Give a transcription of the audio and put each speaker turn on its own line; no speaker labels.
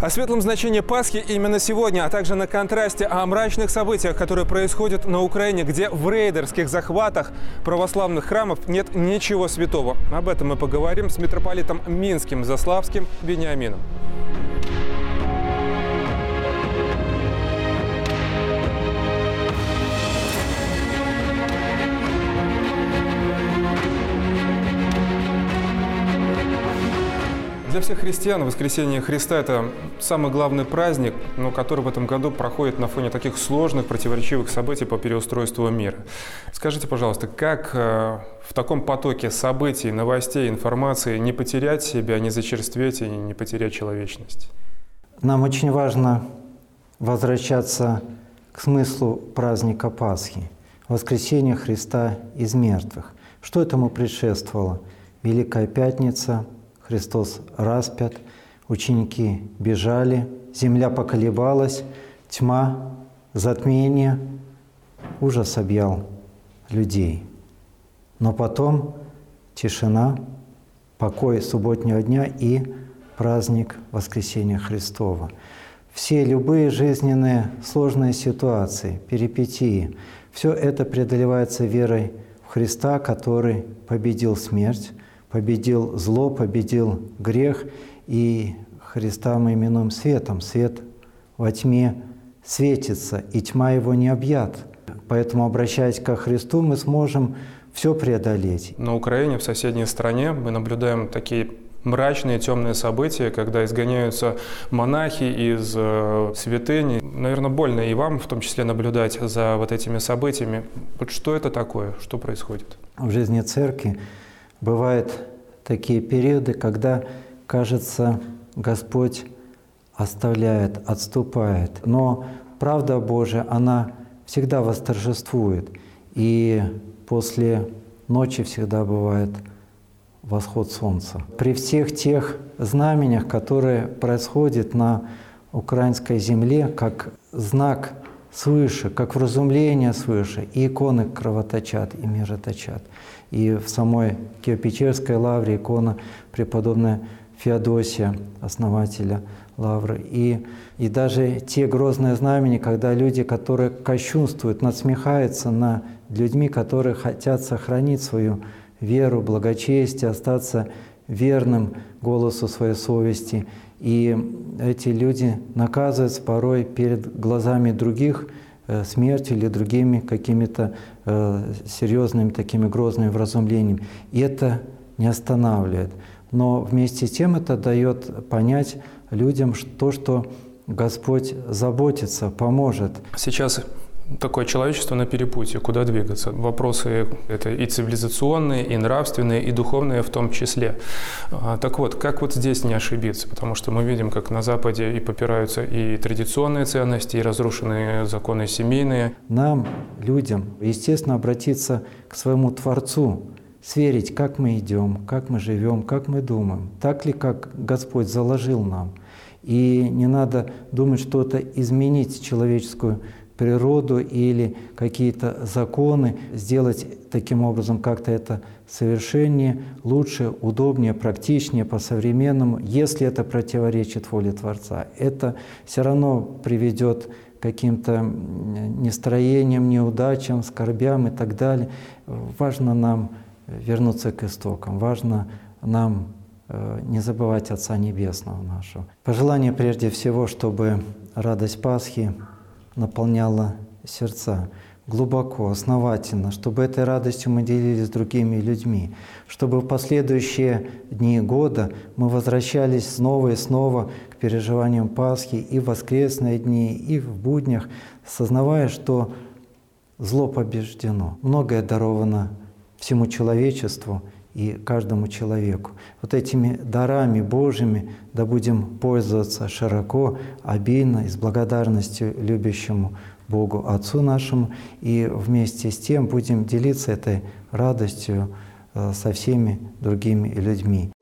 О светлом значении Пасхи именно сегодня, а также на контрасте о мрачных событиях, которые происходят на Украине, где в рейдерских захватах православных храмов нет ничего святого. Об этом мы поговорим с митрополитом Минским Заславским Вениамином. Для всех христиан воскресение Христа – это самый главный праздник, но который в этом году проходит на фоне таких сложных, противоречивых событий по переустройству мира. Скажите, пожалуйста, как э, в таком потоке событий, новостей, информации не потерять себя, не зачерстветь и не потерять человечность?
Нам очень важно возвращаться к смыслу праздника Пасхи – воскресение Христа из мертвых. Что этому предшествовало? Великая Пятница – Христос распят, ученики бежали, земля поколебалась, тьма, затмение, ужас объял людей. Но потом тишина, покой субботнего дня и праздник Воскресения Христова. Все любые жизненные сложные ситуации, перипетии, все это преодолевается верой в Христа, который победил смерть, победил зло, победил грех, и Христа мы именуем светом. Свет во тьме светится, и тьма его не объят. Поэтому, обращаясь ко Христу, мы сможем все преодолеть.
На Украине, в соседней стране, мы наблюдаем такие мрачные, темные события, когда изгоняются монахи из э, святыни. Наверное, больно и вам в том числе наблюдать за вот этими событиями. Вот что это такое? Что происходит?
В жизни церкви Бывают такие периоды, когда, кажется, Господь оставляет, отступает. Но правда Божия, она всегда восторжествует. И после ночи всегда бывает восход солнца. При всех тех знаменях, которые происходят на украинской земле, как знак свыше, как вразумление свыше, и иконы кровоточат, и мироточат. И в самой Киево-Печерской лавре икона преподобная Феодосия, основателя лавры. И, и даже те грозные знамени, когда люди, которые кощунствуют, надсмехаются над людьми, которые хотят сохранить свою веру, благочестие, остаться верным голосу своей совести. И эти люди наказываются порой перед глазами других – Э, смертью или другими какими-то э, серьезными такими грозными вразумлениями. И это не останавливает. Но вместе с тем это дает понять людям то, что Господь заботится, поможет.
Сейчас такое человечество на перепутье, куда двигаться. Вопросы это и цивилизационные, и нравственные, и духовные в том числе. А, так вот, как вот здесь не ошибиться? Потому что мы видим, как на Западе и попираются и традиционные ценности, и разрушенные законы семейные.
Нам, людям, естественно, обратиться к своему Творцу, сверить, как мы идем, как мы живем, как мы думаем, так ли, как Господь заложил нам. И не надо думать что-то изменить человеческую природу или какие-то законы, сделать таким образом как-то это совершеннее, лучше, удобнее, практичнее, по-современному, если это противоречит воле Творца. Это все равно приведет к каким-то нестроениям, неудачам, скорбям и так далее. Важно нам вернуться к истокам, важно нам э, не забывать Отца Небесного нашего. Пожелание прежде всего, чтобы радость Пасхи наполняла сердца глубоко, основательно, чтобы этой радостью мы делились с другими людьми, чтобы в последующие дни года мы возвращались снова и снова к переживаниям Пасхи и в воскресные дни, и в буднях, сознавая, что зло побеждено. Многое даровано всему человечеству и каждому человеку. Вот этими дарами Божьими да будем пользоваться широко, обильно и с благодарностью любящему Богу Отцу нашему, и вместе с тем будем делиться этой радостью э, со всеми другими людьми.